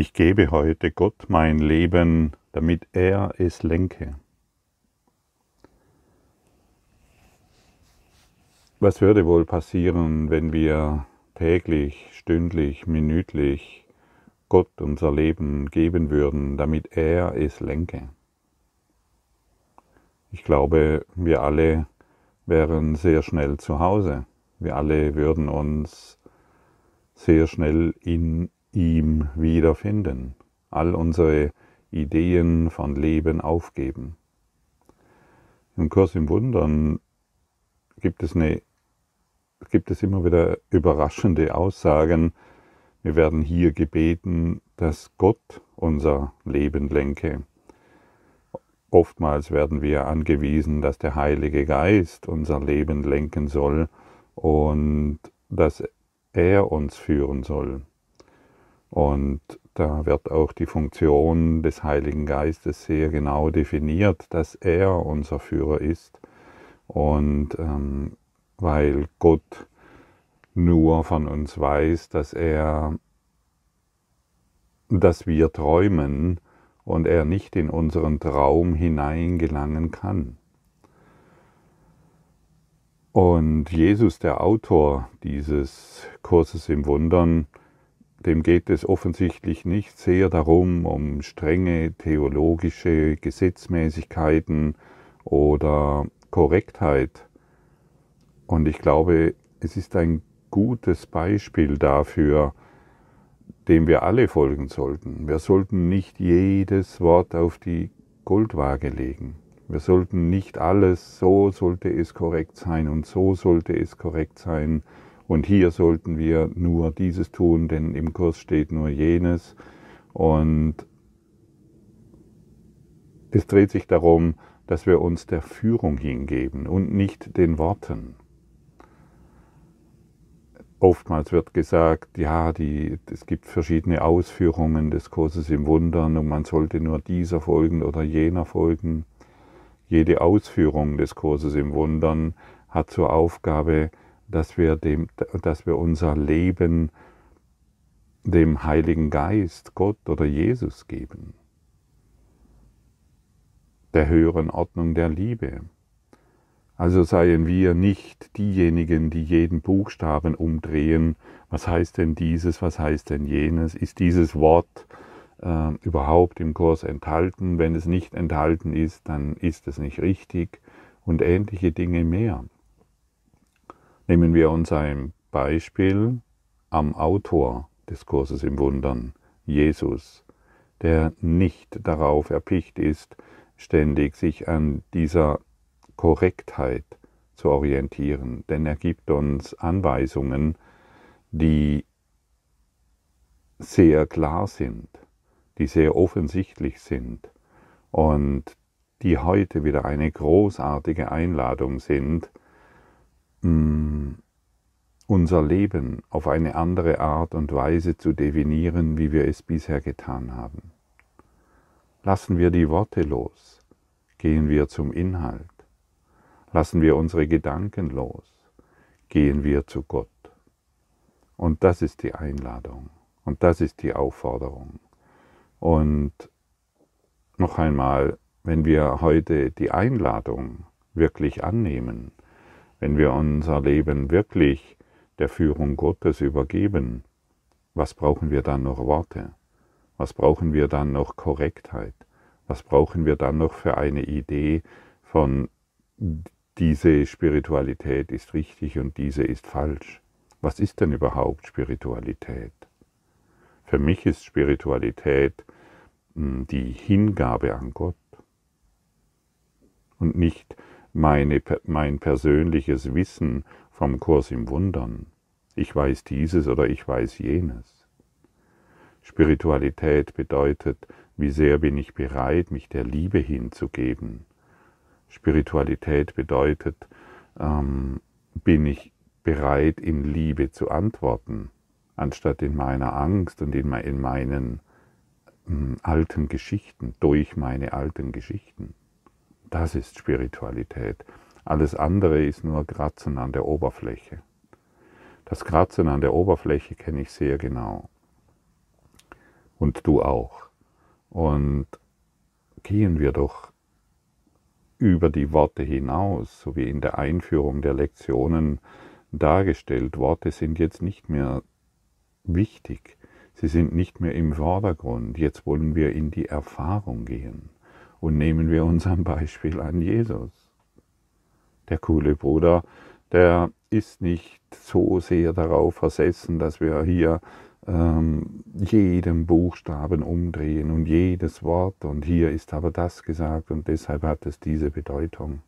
Ich gebe heute Gott mein Leben, damit er es lenke. Was würde wohl passieren, wenn wir täglich, stündlich, minütlich Gott unser Leben geben würden, damit er es lenke? Ich glaube, wir alle wären sehr schnell zu Hause. Wir alle würden uns sehr schnell in ihm wiederfinden, all unsere Ideen von Leben aufgeben. Im Kurs im Wundern gibt es, eine, gibt es immer wieder überraschende Aussagen. Wir werden hier gebeten, dass Gott unser Leben lenke. Oftmals werden wir angewiesen, dass der Heilige Geist unser Leben lenken soll und dass er uns führen soll. Und da wird auch die Funktion des Heiligen Geistes sehr genau definiert, dass er unser Führer ist. Und ähm, weil Gott nur von uns weiß, dass er, dass wir träumen und er nicht in unseren Traum hineingelangen kann. Und Jesus, der Autor dieses Kurses im Wundern, dem geht es offensichtlich nicht sehr darum, um strenge theologische Gesetzmäßigkeiten oder Korrektheit. Und ich glaube, es ist ein gutes Beispiel dafür, dem wir alle folgen sollten. Wir sollten nicht jedes Wort auf die Goldwaage legen. Wir sollten nicht alles, so sollte es korrekt sein und so sollte es korrekt sein und hier sollten wir nur dieses tun, denn im Kurs steht nur jenes. Und es dreht sich darum, dass wir uns der Führung hingeben und nicht den Worten. Oftmals wird gesagt, ja, die, es gibt verschiedene Ausführungen des Kurses im Wundern und man sollte nur dieser folgen oder jener folgen. Jede Ausführung des Kurses im Wundern hat zur Aufgabe, dass wir, dem, dass wir unser Leben dem Heiligen Geist, Gott oder Jesus geben, der höheren Ordnung der Liebe. Also seien wir nicht diejenigen, die jeden Buchstaben umdrehen. Was heißt denn dieses, was heißt denn jenes? Ist dieses Wort äh, überhaupt im Kurs enthalten? Wenn es nicht enthalten ist, dann ist es nicht richtig und ähnliche Dinge mehr. Nehmen wir uns ein Beispiel am Autor des Kurses im Wundern, Jesus, der nicht darauf erpicht ist, ständig sich an dieser Korrektheit zu orientieren, denn er gibt uns Anweisungen, die sehr klar sind, die sehr offensichtlich sind und die heute wieder eine großartige Einladung sind, unser Leben auf eine andere Art und Weise zu definieren, wie wir es bisher getan haben. Lassen wir die Worte los, gehen wir zum Inhalt. Lassen wir unsere Gedanken los, gehen wir zu Gott. Und das ist die Einladung und das ist die Aufforderung. Und noch einmal, wenn wir heute die Einladung wirklich annehmen, wenn wir unser Leben wirklich der Führung Gottes übergeben, was brauchen wir dann noch Worte? Was brauchen wir dann noch Korrektheit? Was brauchen wir dann noch für eine Idee von diese Spiritualität ist richtig und diese ist falsch? Was ist denn überhaupt Spiritualität? Für mich ist Spiritualität hm, die Hingabe an Gott und nicht meine, mein persönliches Wissen vom Kurs im Wundern. Ich weiß dieses oder ich weiß jenes. Spiritualität bedeutet, wie sehr bin ich bereit, mich der Liebe hinzugeben. Spiritualität bedeutet, ähm, bin ich bereit, in Liebe zu antworten, anstatt in meiner Angst und in, in meinen ähm, alten Geschichten, durch meine alten Geschichten. Das ist Spiritualität. Alles andere ist nur Kratzen an der Oberfläche. Das Kratzen an der Oberfläche kenne ich sehr genau. Und du auch. Und gehen wir doch über die Worte hinaus, so wie in der Einführung der Lektionen dargestellt. Worte sind jetzt nicht mehr wichtig, sie sind nicht mehr im Vordergrund. Jetzt wollen wir in die Erfahrung gehen und nehmen wir uns ein Beispiel an Jesus. Der coole Bruder, der ist nicht so sehr darauf versessen, dass wir hier ähm, jeden Buchstaben umdrehen und jedes Wort und hier ist aber das gesagt und deshalb hat es diese Bedeutung.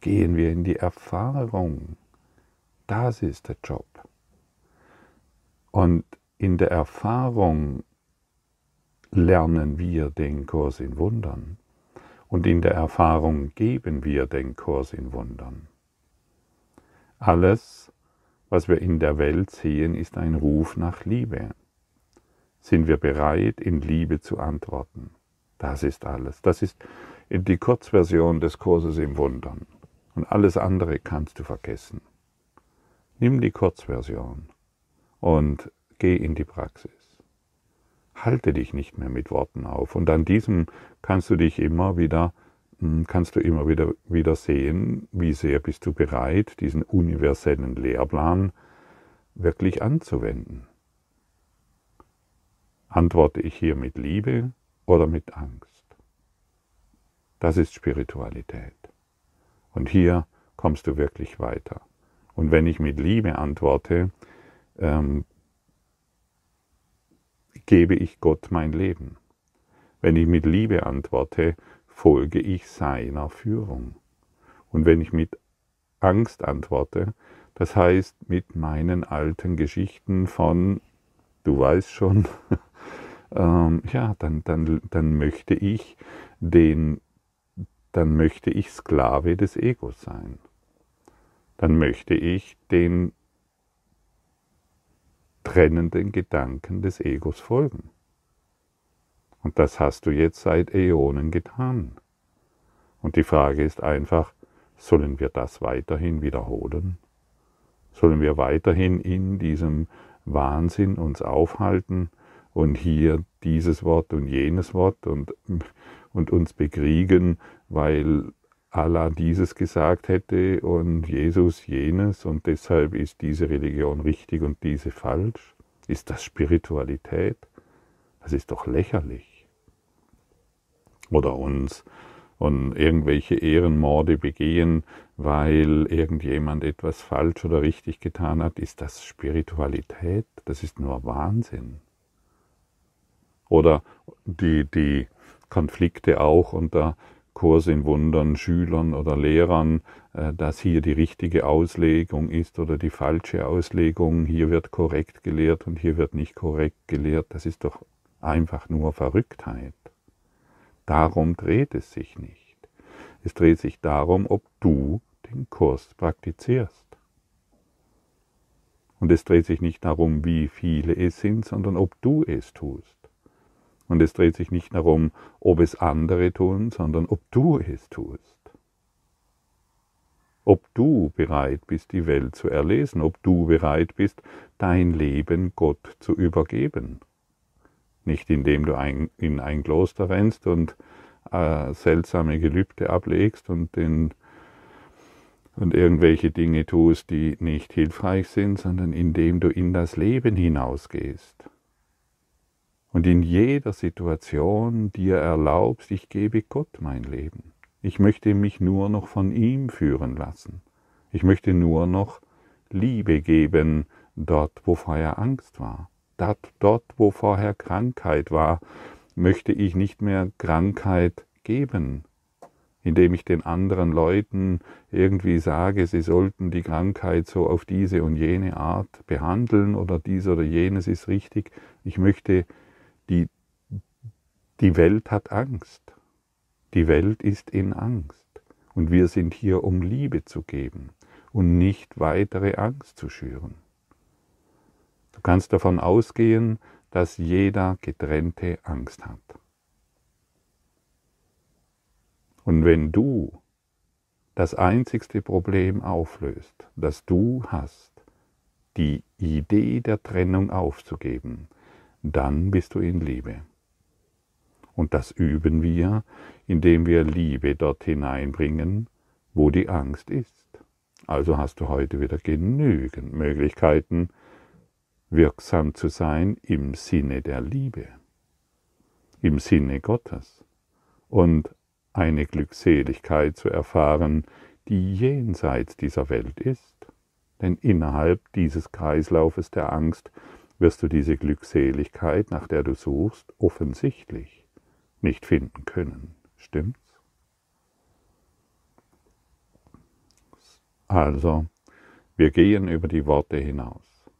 Gehen wir in die Erfahrung. Das ist der Job. Und in der Erfahrung lernen wir den Kurs in Wundern. Und in der Erfahrung geben wir den Kurs in Wundern. Alles, was wir in der Welt sehen, ist ein Ruf nach Liebe. Sind wir bereit, in Liebe zu antworten? Das ist alles. Das ist die Kurzversion des Kurses im Wundern. Und alles andere kannst du vergessen. Nimm die Kurzversion und geh in die Praxis. Halte dich nicht mehr mit Worten auf. Und an diesem kannst du dich immer wieder hm, kannst du immer wieder, wieder sehen, wie sehr bist du bereit, diesen universellen Lehrplan wirklich anzuwenden. Antworte ich hier mit Liebe oder mit Angst? Das ist Spiritualität. Und hier kommst du wirklich weiter. Und wenn ich mit Liebe antworte, ähm, gebe ich Gott mein Leben. Wenn ich mit Liebe antworte, folge ich seiner Führung. Und wenn ich mit Angst antworte, das heißt mit meinen alten Geschichten von, du weißt schon, ähm, ja, dann, dann, dann möchte ich den, dann möchte ich Sklave des Egos sein. Dann möchte ich den trennenden Gedanken des Egos folgen. Und das hast du jetzt seit Äonen getan. Und die Frage ist einfach, sollen wir das weiterhin wiederholen? Sollen wir weiterhin in diesem Wahnsinn uns aufhalten und hier dieses Wort und jenes Wort und, und uns bekriegen, weil Allah dieses gesagt hätte und Jesus jenes und deshalb ist diese Religion richtig und diese falsch? Ist das Spiritualität? Das ist doch lächerlich oder uns und irgendwelche Ehrenmorde begehen, weil irgendjemand etwas falsch oder richtig getan hat, ist das Spiritualität? Das ist nur Wahnsinn. Oder die, die Konflikte auch unter Kurs in Wundern, Schülern oder Lehrern, äh, dass hier die richtige Auslegung ist oder die falsche Auslegung, hier wird korrekt gelehrt und hier wird nicht korrekt gelehrt, das ist doch einfach nur Verrücktheit. Darum dreht es sich nicht. Es dreht sich darum, ob du den Kurs praktizierst. Und es dreht sich nicht darum, wie viele es sind, sondern ob du es tust. Und es dreht sich nicht darum, ob es andere tun, sondern ob du es tust. Ob du bereit bist, die Welt zu erlesen, ob du bereit bist, dein Leben Gott zu übergeben. Nicht indem du ein, in ein Kloster rennst und äh, seltsame Gelübde ablegst und, den, und irgendwelche Dinge tust, die nicht hilfreich sind, sondern indem du in das Leben hinausgehst. Und in jeder Situation dir erlaubst, ich gebe Gott mein Leben. Ich möchte mich nur noch von ihm führen lassen. Ich möchte nur noch Liebe geben dort, wo vorher Angst war. Dort, dort, wo vorher Krankheit war, möchte ich nicht mehr Krankheit geben, indem ich den anderen Leuten irgendwie sage, sie sollten die Krankheit so auf diese und jene Art behandeln oder dies oder jenes ist richtig. Ich möchte, die, die Welt hat Angst. Die Welt ist in Angst. Und wir sind hier, um Liebe zu geben und nicht weitere Angst zu schüren. Du kannst davon ausgehen, dass jeder getrennte Angst hat. Und wenn du das einzigste Problem auflöst, das du hast, die Idee der Trennung aufzugeben, dann bist du in Liebe. Und das üben wir, indem wir Liebe dort hineinbringen, wo die Angst ist. Also hast du heute wieder genügend Möglichkeiten, wirksam zu sein im Sinne der Liebe, im Sinne Gottes und eine Glückseligkeit zu erfahren, die jenseits dieser Welt ist. Denn innerhalb dieses Kreislaufes der Angst wirst du diese Glückseligkeit, nach der du suchst, offensichtlich nicht finden können. Stimmt's? Also, wir gehen über die Worte hinaus.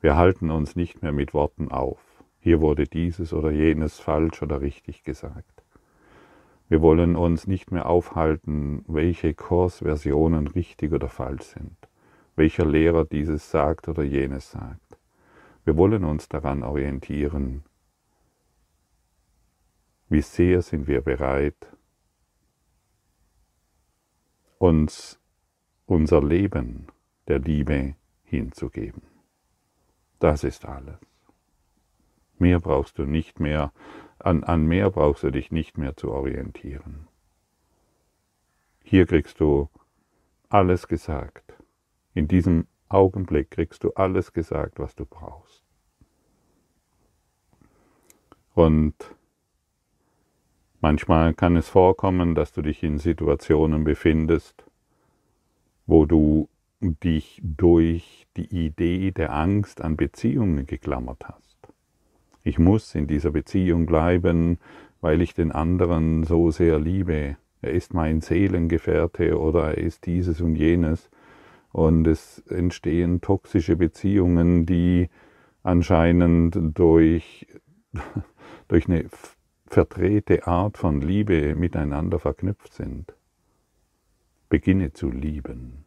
Wir halten uns nicht mehr mit Worten auf. Hier wurde dieses oder jenes falsch oder richtig gesagt. Wir wollen uns nicht mehr aufhalten, welche Kursversionen richtig oder falsch sind, welcher Lehrer dieses sagt oder jenes sagt. Wir wollen uns daran orientieren, wie sehr sind wir bereit, uns unser Leben der Liebe hinzugeben. Das ist alles. Mehr brauchst du nicht mehr, an, an mehr brauchst du dich nicht mehr zu orientieren. Hier kriegst du alles gesagt. In diesem Augenblick kriegst du alles gesagt, was du brauchst. Und manchmal kann es vorkommen, dass du dich in Situationen befindest, wo du dich durch die Idee der Angst an Beziehungen geklammert hast. Ich muss in dieser Beziehung bleiben, weil ich den anderen so sehr liebe. Er ist mein Seelengefährte oder er ist dieses und jenes. Und es entstehen toxische Beziehungen, die anscheinend durch, durch eine verdrehte Art von Liebe miteinander verknüpft sind. Beginne zu lieben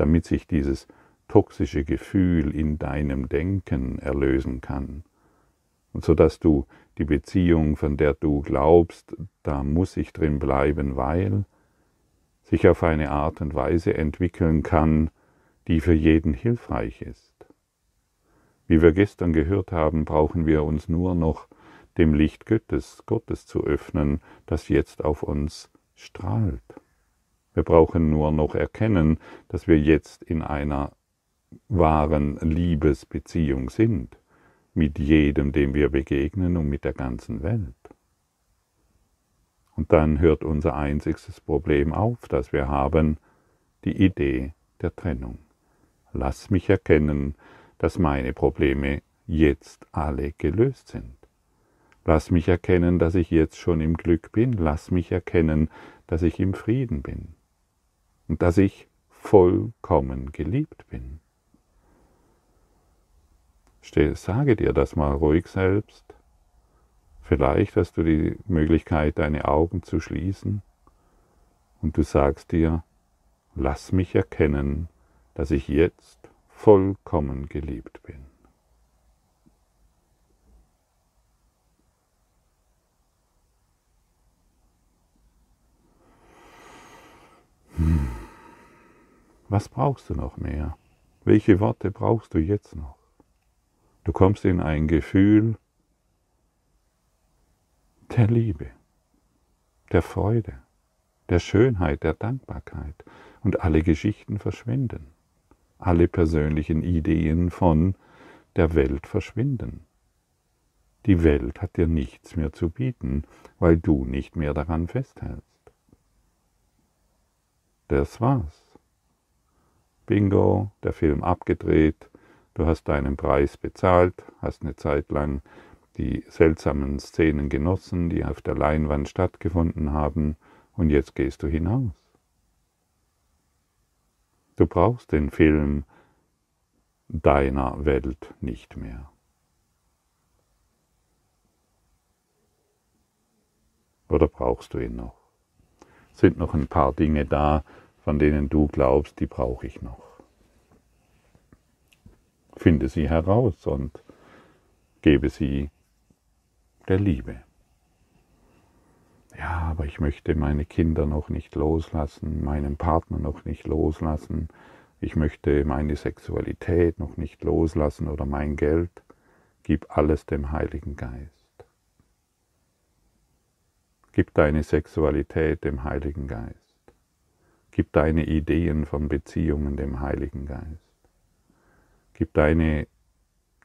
damit sich dieses toxische Gefühl in deinem Denken erlösen kann. Und so dass du die Beziehung, von der du glaubst, da muss ich drin bleiben, weil sich auf eine Art und Weise entwickeln kann, die für jeden hilfreich ist. Wie wir gestern gehört haben, brauchen wir uns nur noch dem Licht Gottes, Gottes zu öffnen, das jetzt auf uns strahlt. Wir brauchen nur noch erkennen, dass wir jetzt in einer wahren Liebesbeziehung sind, mit jedem, dem wir begegnen und mit der ganzen Welt. Und dann hört unser einziges Problem auf, das wir haben, die Idee der Trennung. Lass mich erkennen, dass meine Probleme jetzt alle gelöst sind. Lass mich erkennen, dass ich jetzt schon im Glück bin. Lass mich erkennen, dass ich im Frieden bin und dass ich vollkommen geliebt bin. Sage dir das mal ruhig selbst. Vielleicht hast du die Möglichkeit, deine Augen zu schließen und du sagst dir, lass mich erkennen, dass ich jetzt vollkommen geliebt bin. Was brauchst du noch mehr? Welche Worte brauchst du jetzt noch? Du kommst in ein Gefühl der Liebe, der Freude, der Schönheit, der Dankbarkeit und alle Geschichten verschwinden. Alle persönlichen Ideen von der Welt verschwinden. Die Welt hat dir nichts mehr zu bieten, weil du nicht mehr daran festhältst. Das war's. Bingo, der Film abgedreht, du hast deinen Preis bezahlt, hast eine Zeit lang die seltsamen Szenen genossen, die auf der Leinwand stattgefunden haben, und jetzt gehst du hinaus. Du brauchst den Film deiner Welt nicht mehr. Oder brauchst du ihn noch? Sind noch ein paar Dinge da, von denen du glaubst, die brauche ich noch. Finde sie heraus und gebe sie der Liebe. Ja, aber ich möchte meine Kinder noch nicht loslassen, meinen Partner noch nicht loslassen, ich möchte meine Sexualität noch nicht loslassen oder mein Geld. gib alles dem Heiligen Geist. Gib deine Sexualität dem Heiligen Geist. Gib deine Ideen von Beziehungen dem Heiligen Geist. Gib deine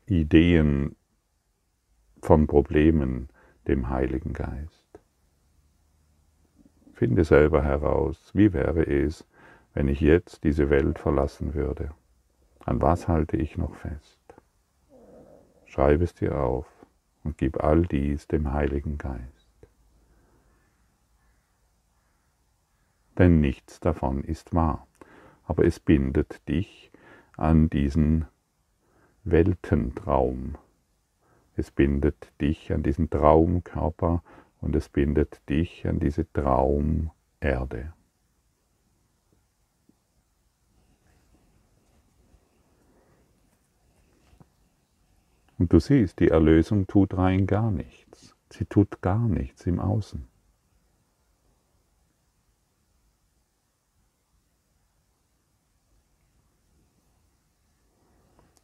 Ideen von Problemen dem Heiligen Geist. Finde selber heraus, wie wäre es, wenn ich jetzt diese Welt verlassen würde. An was halte ich noch fest? Schreib es dir auf und gib all dies dem Heiligen Geist. Denn nichts davon ist wahr, aber es bindet dich an diesen Weltentraum. Es bindet dich an diesen Traumkörper und es bindet dich an diese Traumerde. Und du siehst, die Erlösung tut rein gar nichts. Sie tut gar nichts im Außen.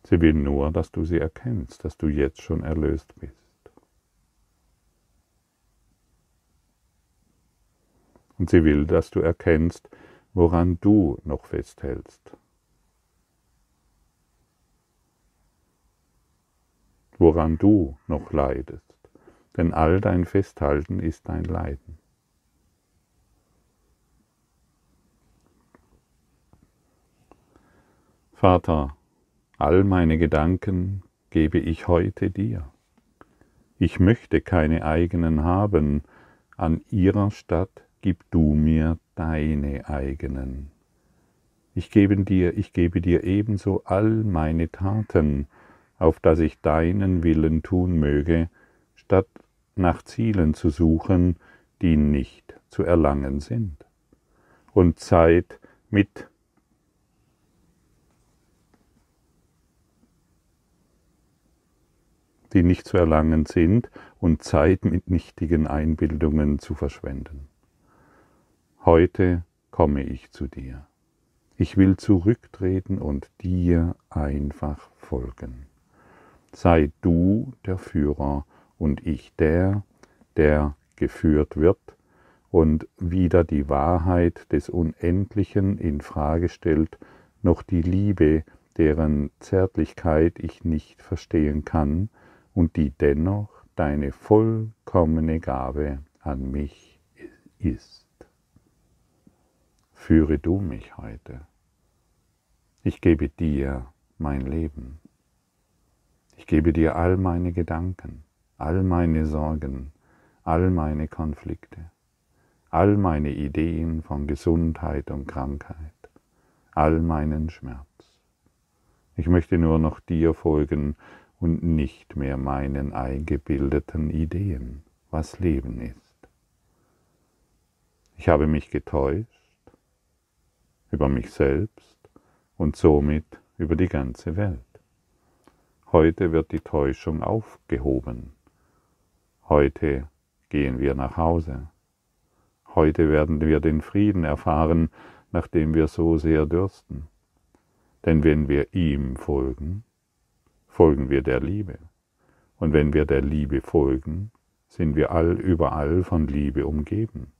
Sie will nur, dass du sie erkennst, dass du jetzt schon erlöst bist. Und sie will, dass du erkennst, woran du noch festhältst. Woran du noch leidest. Denn all dein Festhalten ist dein Leiden. Vater, All meine Gedanken gebe ich heute dir. Ich möchte keine eigenen haben, an ihrer Statt gib du mir deine eigenen. Ich gebe dir, ich gebe dir ebenso all meine Taten, auf dass ich deinen Willen tun möge, statt nach Zielen zu suchen, die nicht zu erlangen sind. Und Zeit mit die nicht zu erlangen sind, und Zeit mit nichtigen Einbildungen zu verschwenden. Heute komme ich zu dir. Ich will zurücktreten und dir einfach folgen. Sei du der Führer und ich der, der geführt wird und weder die Wahrheit des Unendlichen in Frage stellt, noch die Liebe, deren Zärtlichkeit ich nicht verstehen kann, und die dennoch deine vollkommene Gabe an mich ist. Führe du mich heute. Ich gebe dir mein Leben. Ich gebe dir all meine Gedanken, all meine Sorgen, all meine Konflikte, all meine Ideen von Gesundheit und Krankheit, all meinen Schmerz. Ich möchte nur noch dir folgen und nicht mehr meinen eingebildeten Ideen, was Leben ist. Ich habe mich getäuscht über mich selbst und somit über die ganze Welt. Heute wird die Täuschung aufgehoben. Heute gehen wir nach Hause. Heute werden wir den Frieden erfahren, nach dem wir so sehr dürsten. Denn wenn wir ihm folgen, folgen wir der Liebe. Und wenn wir der Liebe folgen, sind wir all überall von Liebe umgeben.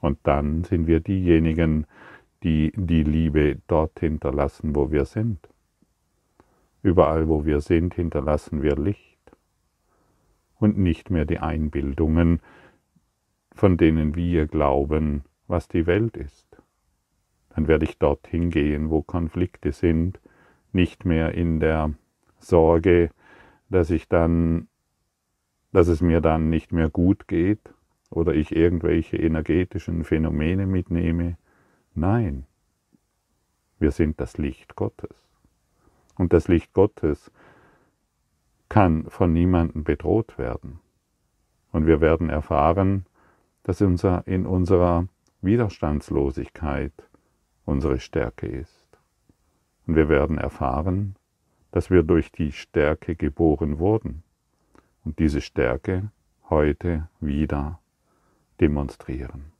Und dann sind wir diejenigen, die die Liebe dort hinterlassen, wo wir sind. Überall, wo wir sind, hinterlassen wir Licht und nicht mehr die Einbildungen, von denen wir glauben, was die Welt ist dann werde ich dorthin gehen, wo Konflikte sind, nicht mehr in der Sorge, dass ich dann, dass es mir dann nicht mehr gut geht oder ich irgendwelche energetischen Phänomene mitnehme. Nein, wir sind das Licht Gottes. Und das Licht Gottes kann von niemandem bedroht werden. Und wir werden erfahren, dass unser, in unserer Widerstandslosigkeit unsere Stärke ist. Und wir werden erfahren, dass wir durch die Stärke geboren wurden und diese Stärke heute wieder demonstrieren.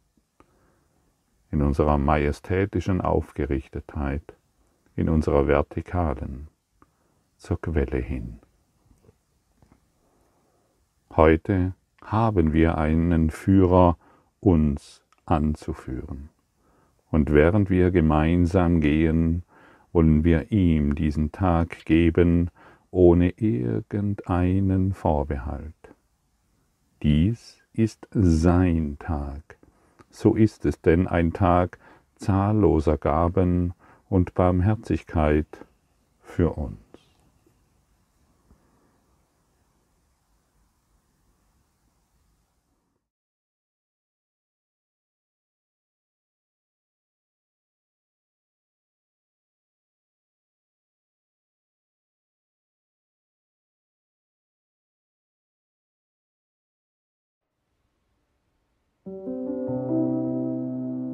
In unserer majestätischen Aufgerichtetheit, in unserer vertikalen, zur Quelle hin. Heute haben wir einen Führer, uns anzuführen. Und während wir gemeinsam gehen, wollen wir ihm diesen Tag geben, ohne irgendeinen Vorbehalt. Dies ist sein Tag. So ist es denn ein Tag zahlloser Gaben und Barmherzigkeit für uns.